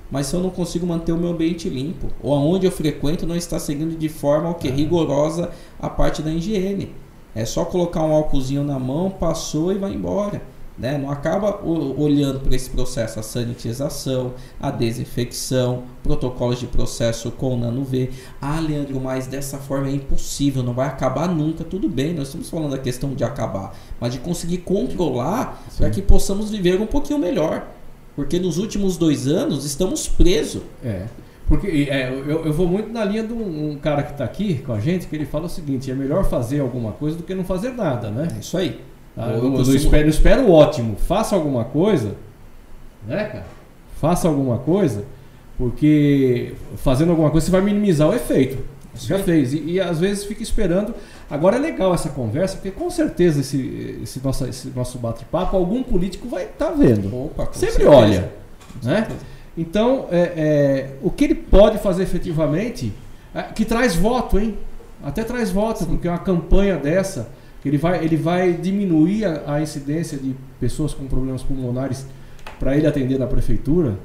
mas se eu não consigo manter o meu ambiente limpo, ou aonde eu frequento não está seguindo de forma que, é. rigorosa a parte da higiene. É só colocar um álcoolzinho na mão, passou e vai embora. Né? Não acaba olhando para esse processo a sanitização, a desinfecção, protocolos de processo com nano V. Ah, Leandro, mas dessa forma é impossível, não vai acabar nunca. Tudo bem, nós estamos falando da questão de acabar, mas de conseguir controlar para que possamos viver um pouquinho melhor. Porque nos últimos dois anos estamos presos. É. Porque é, eu, eu, vou muito na linha de um, um cara que está aqui com a gente, que ele fala o seguinte: é melhor fazer alguma coisa do que não fazer nada, né? É isso aí. Tá? Eu, eu, eu, espero, eu espero o ótimo. Faça alguma coisa, né, cara? Faça alguma coisa, porque fazendo alguma coisa você vai minimizar o efeito. Você já fez. E, e, às vezes fica esperando. Agora é legal essa conversa, porque com certeza esse, esse nosso, esse nosso bate-papo, algum político vai estar tá vendo. Opa, Sempre certeza. olha. Né? Então, é, é, o que ele pode fazer efetivamente, é, que traz voto, hein? Até traz voto, Sim. porque uma campanha dessa ele vai, ele vai diminuir a, a incidência de pessoas com problemas pulmonares para ele atender na prefeitura,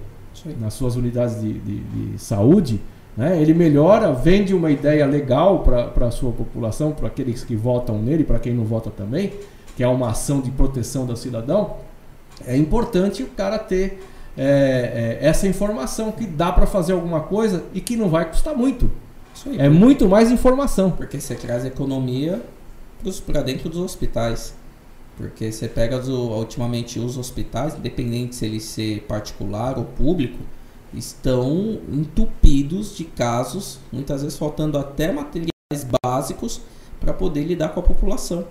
nas suas unidades de, de, de saúde. Né? Ele melhora, vende uma ideia legal para a sua população, para aqueles que votam nele, para quem não vota também, que é uma ação de proteção do cidadão. É importante o cara ter é, é, essa informação que dá para fazer alguma coisa e que não vai custar muito. Aí, é muito mais informação. Porque você traz economia para dentro dos hospitais. Porque você pega ultimamente os hospitais, independente se ele ser particular ou público, estão entupidos de casos, muitas vezes faltando até materiais básicos para poder lidar com a população.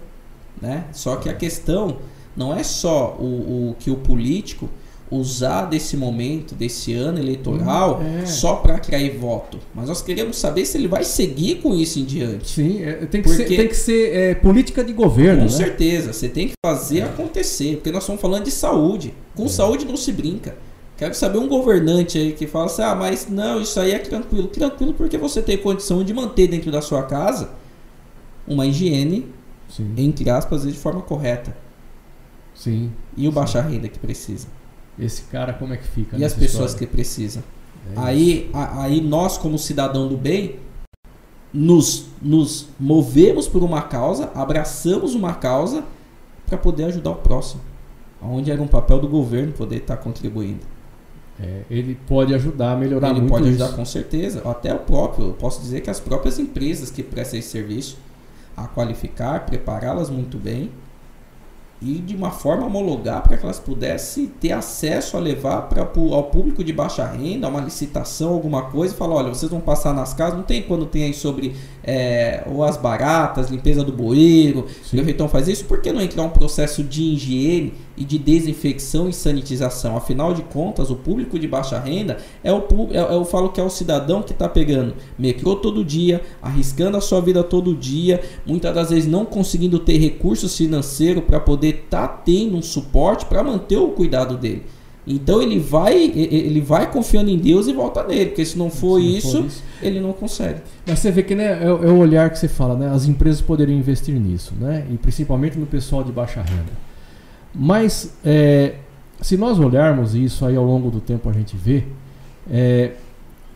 Né? Só que a questão não é só o, o que o político usar desse momento, desse ano eleitoral, hum, é. só para atrair voto. Mas nós queremos saber se ele vai seguir com isso em diante. Sim, é, tem, que porque, ser, tem que ser é, política de governo. Com né? certeza, você tem que fazer é. acontecer, porque nós estamos falando de saúde. Com é. saúde não se brinca. Quero saber um governante aí que fala assim: ah, mas não, isso aí é tranquilo. Tranquilo porque você tem condição de manter dentro da sua casa uma higiene, Sim. entre aspas, de forma correta. Sim. E o baixa renda que precisa esse cara como é que fica? E as pessoas história? que precisam. É aí, a, aí nós, como cidadão do bem, nos, nos movemos por uma causa, abraçamos uma causa para poder ajudar o próximo. Onde era um papel do governo poder estar tá contribuindo. É, ele pode ajudar a melhorar ele muito pode ajudar isso. com certeza. Até o próprio, eu posso dizer que as próprias empresas que prestam esse serviço, a qualificar, prepará-las muito bem e de uma forma homologar para que elas pudessem ter acesso a levar para ao público de baixa renda, uma licitação, alguma coisa, e falar, olha, vocês vão passar nas casas, não tem quando tem aí sobre é, ou as baratas, limpeza do bueiro, o prefeitão faz isso, por que não entrar um processo de higiene e de desinfecção e sanitização? Afinal de contas, o público de baixa renda é o é, eu falo que é o cidadão que está pegando metrô todo dia, arriscando a sua vida todo dia, muitas das vezes não conseguindo ter recursos financeiros para poder estar tá tendo um suporte para manter o cuidado dele. Então ele vai, ele vai confiando em Deus e volta nele, porque se não for, se não isso, for isso, ele não consegue. Mas você vê que né, é, é, o olhar que você fala, né? As empresas poderiam investir nisso, né? E principalmente no pessoal de baixa renda. Mas é, se nós olharmos isso aí ao longo do tempo a gente vê, é,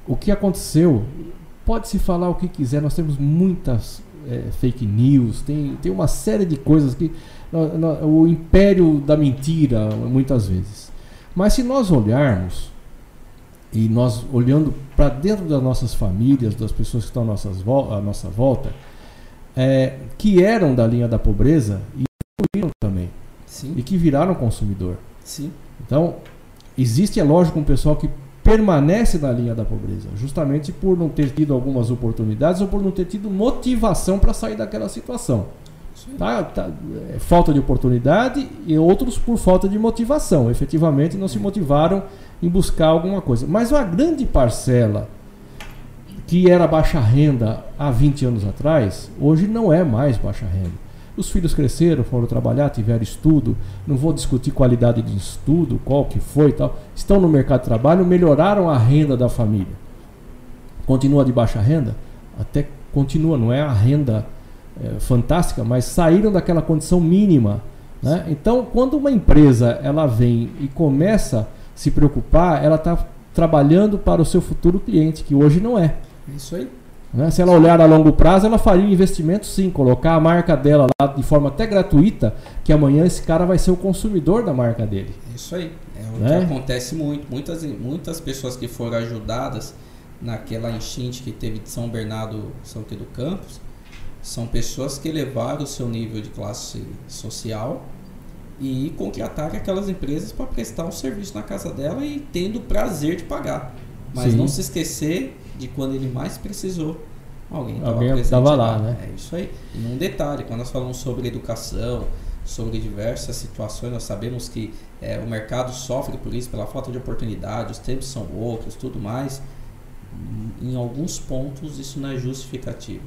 o que aconteceu, pode se falar o que quiser, nós temos muitas é, fake news, tem, tem uma série de coisas que o império da mentira muitas vezes. Mas se nós olharmos, e nós olhando para dentro das nossas famílias, das pessoas que estão à, nossas, à nossa volta, é, que eram da linha da pobreza e evoluíram também. Sim. E que viraram consumidor. Sim. Então, existe, é lógico, um pessoal que permanece na linha da pobreza, justamente por não ter tido algumas oportunidades ou por não ter tido motivação para sair daquela situação. Tá, tá, é, falta de oportunidade e outros por falta de motivação. Efetivamente não se motivaram em buscar alguma coisa. Mas uma grande parcela que era baixa renda há 20 anos atrás, hoje não é mais baixa renda. Os filhos cresceram, foram trabalhar, tiveram estudo. Não vou discutir qualidade de estudo, qual que foi e tal. Estão no mercado de trabalho, melhoraram a renda da família. Continua de baixa renda? Até continua, não é a renda é, fantástica, mas saíram daquela condição mínima. Né? Então, quando uma empresa ela vem e começa a se preocupar, ela está trabalhando para o seu futuro cliente, que hoje não é. Isso aí. Né? Se ela olhar a longo prazo, ela faria um investimento sim, colocar a marca dela lá de forma até gratuita, que amanhã esse cara vai ser o consumidor da marca dele. Isso aí. É o né? que acontece muito. Muitas, muitas pessoas que foram ajudadas naquela enchente que teve de São Bernardo, São Pedro do Campos, são pessoas que elevaram o seu nível de classe social e contrataram aquelas empresas para prestar um serviço na casa dela e tendo o prazer de pagar. Mas Sim. não se esquecer de quando ele mais precisou. Alguém estava lá, lá, né? É isso aí. E um detalhe, quando nós falamos sobre educação, sobre diversas situações, nós sabemos que é, o mercado sofre por isso, pela falta de oportunidade, os tempos são outros, tudo mais. Em alguns pontos isso não é justificativo,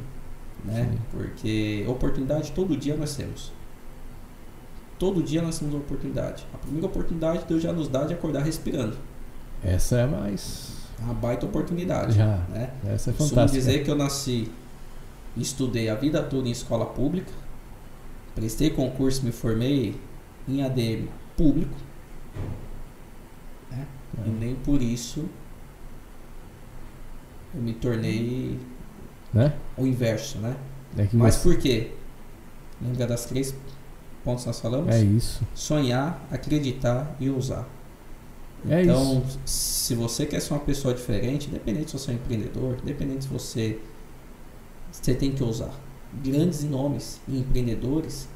né? Sim. Porque oportunidade todo dia nós temos. Todo dia nós temos uma oportunidade. A primeira oportunidade Deus já nos dá de acordar respirando. Essa é mais uma baita oportunidade. Já. Né? Essa é fantástica. Costumo dizer que eu nasci, estudei a vida toda em escola pública, prestei concurso, me formei em ADM público, né? é. e nem por isso eu me tornei né? o inverso, né? É Mas você... por quê? Lembra das três pontos que nós falamos? É isso. Sonhar, acreditar e usar. É então, isso. se você quer ser uma pessoa diferente, independente se você é um empreendedor, independente se você você tem que usar grandes nomes e empreendedores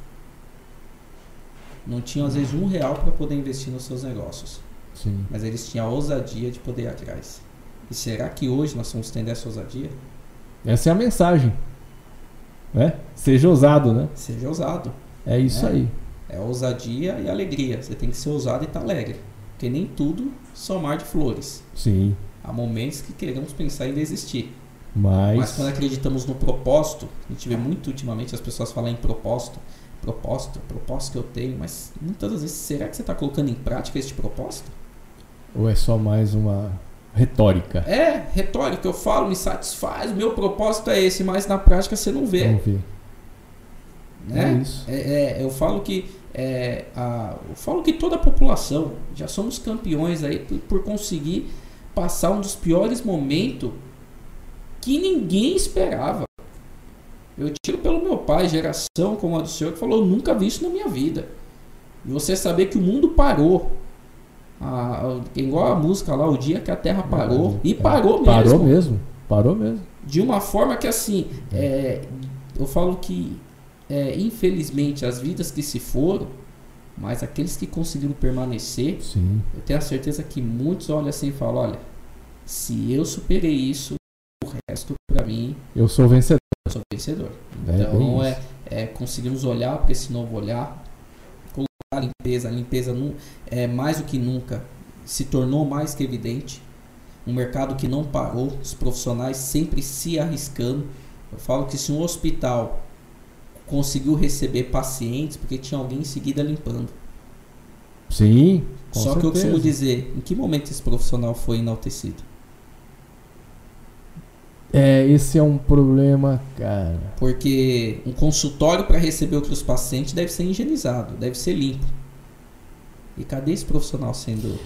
não tinham às vezes um real para poder investir nos seus negócios. Sim. Mas eles tinham a ousadia de poder ir atrás. E será que hoje nós vamos tendo essa ousadia? Essa é a mensagem. Né? Seja ousado, né? Seja ousado. É isso né? aí. É ousadia e alegria. Você tem que ser ousado e estar tá alegre. Porque nem tudo são mar de flores. Sim. Há momentos que queremos pensar em desistir. Mas... Mas quando acreditamos no propósito, a gente vê muito ultimamente as pessoas falar em propósito, propósito, propósito que eu tenho, mas muitas das vezes, será que você está colocando em prática este propósito? Ou é só mais uma retórica? É, retórica, eu falo, me satisfaz, meu propósito é esse, mas na prática você não vê. Não vê. Né? É isso. É, é, eu falo que é, a, eu falo que toda a população já somos campeões aí por, por conseguir passar um dos piores momentos que ninguém esperava. Eu tiro pelo meu pai, geração como a do senhor, que falou: eu nunca vi isso na minha vida. E você saber que o mundo parou. A, igual a música lá, o dia que a terra parou. É, e parou mesmo. Parou mesmo. Parou mesmo. De uma forma que assim, é, eu falo que é, infelizmente, as vidas que se foram, mas aqueles que conseguiram permanecer, Sim. eu tenho a certeza que muitos olham assim e falam: olha, se eu superei isso, o resto para mim. Eu sou vencedor. Eu sou vencedor. É então é, é, conseguimos olhar para esse novo olhar, a limpeza. A limpeza é mais do que nunca se tornou mais que evidente. Um mercado que não parou, os profissionais sempre se arriscando. Eu falo que se um hospital conseguiu receber pacientes porque tinha alguém em seguida limpando. Sim. Só certeza. que eu costumo dizer, em que momento esse profissional foi enaltecido? É, esse é um problema, cara. Porque um consultório para receber outros pacientes deve ser higienizado, deve ser limpo. E cadê esse profissional sendo.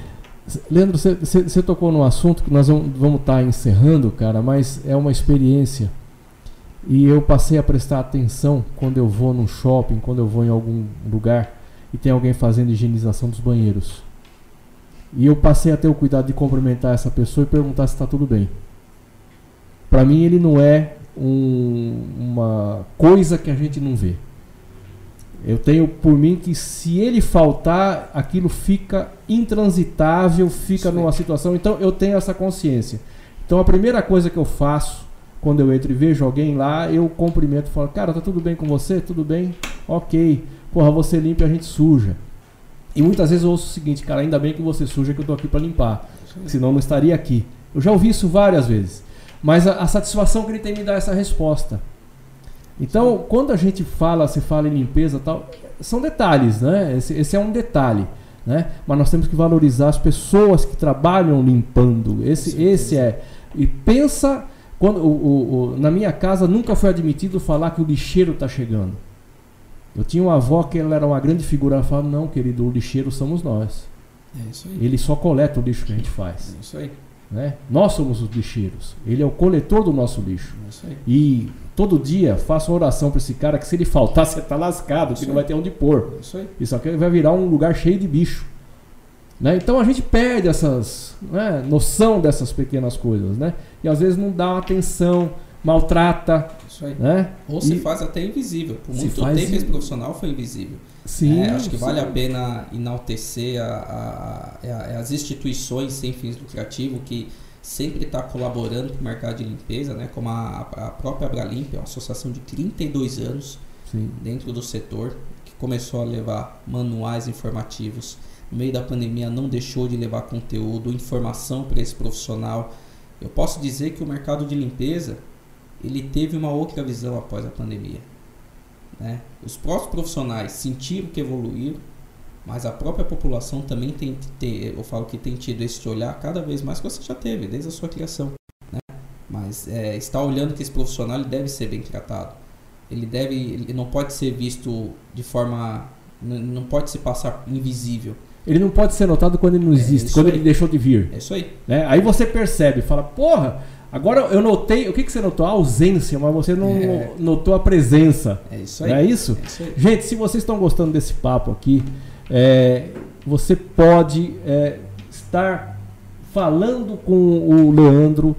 Leandro, você tocou num assunto que nós vamos estar tá encerrando, cara, mas é uma experiência e eu passei a prestar atenção quando eu vou num shopping, quando eu vou em algum lugar e tem alguém fazendo higienização dos banheiros. E eu passei a ter o cuidado de cumprimentar essa pessoa e perguntar se está tudo bem. Para mim, ele não é um, uma coisa que a gente não vê. Eu tenho por mim que se ele faltar, aquilo fica intransitável, fica Sim. numa situação. Então eu tenho essa consciência. Então a primeira coisa que eu faço quando eu entro e vejo alguém lá, eu cumprimento e falo, cara, tá tudo bem com você? Tudo bem? Ok. Porra, você limpa e a gente suja. E muitas vezes eu ouço o seguinte, cara, ainda bem que você suja que eu tô aqui para limpar. Senão não estaria aqui. Eu já ouvi isso várias vezes. Mas a, a satisfação que ele tem me dá essa resposta. Então, quando a gente fala, se fala em limpeza tal, são detalhes, né? Esse, esse, é um detalhe, né? Mas nós temos que valorizar as pessoas que trabalham limpando. Esse, esse é. E pensa quando o, o, o, na minha casa nunca foi admitido falar que o lixeiro está chegando. Eu tinha uma avó que ela era uma grande figura. Ela falava: Não, querido, o lixeiro somos nós. É isso aí. Ele só coleta o lixo que a gente faz. É isso aí. Né? Nós somos os lixeiros. Ele é o coletor do nosso lixo. É isso. E todo dia faça uma oração para esse cara que se ele faltar, você está lascado, que não vai ter onde pôr. Isso, aí. Isso aqui vai virar um lugar cheio de bicho. Né? Então a gente perde essas né, noção dessas pequenas coisas, né? E às vezes não dá atenção, maltrata. Isso aí. Né? Ou se e faz até invisível. Por muito tempo esse profissional foi invisível. Sim, é, acho que sim. vale a pena enaltecer a, a, a, as instituições sem fins lucrativos que sempre está colaborando com o mercado de limpeza, né? como a, a própria Abralimp, é uma associação de 32 anos Sim. dentro do setor, que começou a levar manuais informativos. No meio da pandemia não deixou de levar conteúdo, informação para esse profissional. Eu posso dizer que o mercado de limpeza ele teve uma outra visão após a pandemia. Né? Os próprios profissionais sentiram que evoluíram, mas a própria população também tem que ter, eu falo que tem tido esse olhar cada vez mais que você já teve, desde a sua criação. Né? Mas é, está olhando que esse profissional ele deve ser bem tratado. Ele deve, ele não pode ser visto de forma, não pode se passar invisível. Ele não pode ser notado quando ele não é existe, é quando aí. ele deixou de vir. É isso aí. Né? Aí você percebe, fala, porra, agora eu notei, o que, que você notou? A ausência, mas você não é. notou a presença. É isso aí. É isso? É isso aí. Gente, se vocês estão gostando desse papo aqui, é, você pode é, estar falando com o Leandro,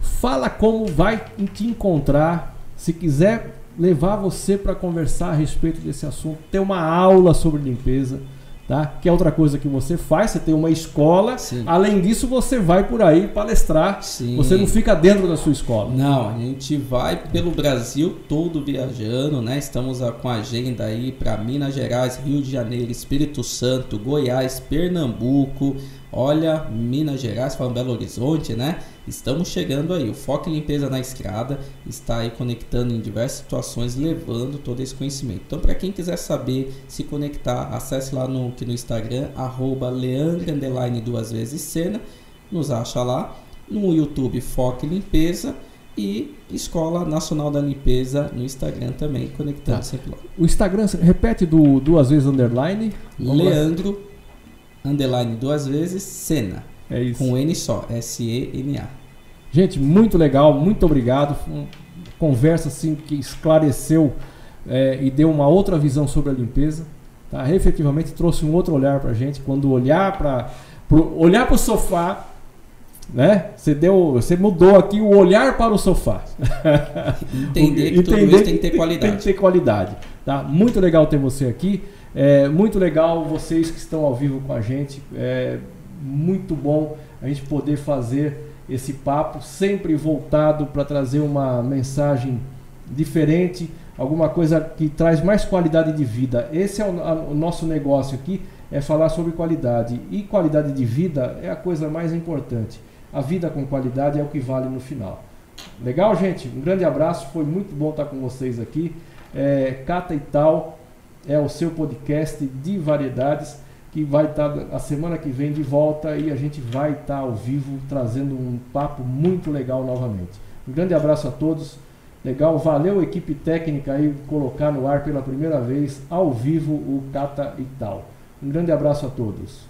fala como vai te encontrar, se quiser levar você para conversar a respeito desse assunto, ter uma aula sobre limpeza tá? Que é outra coisa que você faz, você tem uma escola. Sim. Além disso, você vai por aí palestrar. Sim. Você não fica dentro da sua escola. Não, a gente vai pelo Brasil todo viajando, né? Estamos com a agenda aí para Minas Gerais, Rio de Janeiro, Espírito Santo, Goiás, Pernambuco, Olha, Minas Gerais, falando Belo Horizonte, né? Estamos chegando aí. O Foco em Limpeza na Estrada está aí conectando em diversas situações, levando todo esse conhecimento. Então, para quem quiser saber, se conectar, acesse lá no, no Instagram, arroba leandro, duas vezes cena, nos acha lá. No YouTube, Foco em Limpeza e Escola Nacional da Limpeza no Instagram também, conectando tá. sempre lá. O Instagram, repete do duas vezes underline. Leandro underline duas vezes, Sena. É isso. Com N só, S-E-N-A. Gente, muito legal, muito obrigado. Uma conversa assim que esclareceu é, e deu uma outra visão sobre a limpeza. Tá? Efetivamente trouxe um outro olhar para a gente. Quando olhar para olhar para o sofá, né? Você deu, você mudou aqui o olhar para o sofá. Entender que tudo isso tem que ter qualidade. Tem que ter qualidade. Tá? Muito legal ter você aqui. É muito legal vocês que estão ao vivo com a gente. É muito bom a gente poder fazer esse papo sempre voltado para trazer uma mensagem diferente, alguma coisa que traz mais qualidade de vida. Esse é o, a, o nosso negócio aqui, é falar sobre qualidade. E qualidade de vida é a coisa mais importante. A vida com qualidade é o que vale no final. Legal, gente? Um grande abraço, foi muito bom estar com vocês aqui. É, Cata e tal é o seu podcast de variedades que vai estar a semana que vem de volta e a gente vai estar ao vivo trazendo um papo muito legal novamente. Um grande abraço a todos. Legal, valeu equipe técnica aí colocar no ar pela primeira vez ao vivo o Cata e tal. Um grande abraço a todos.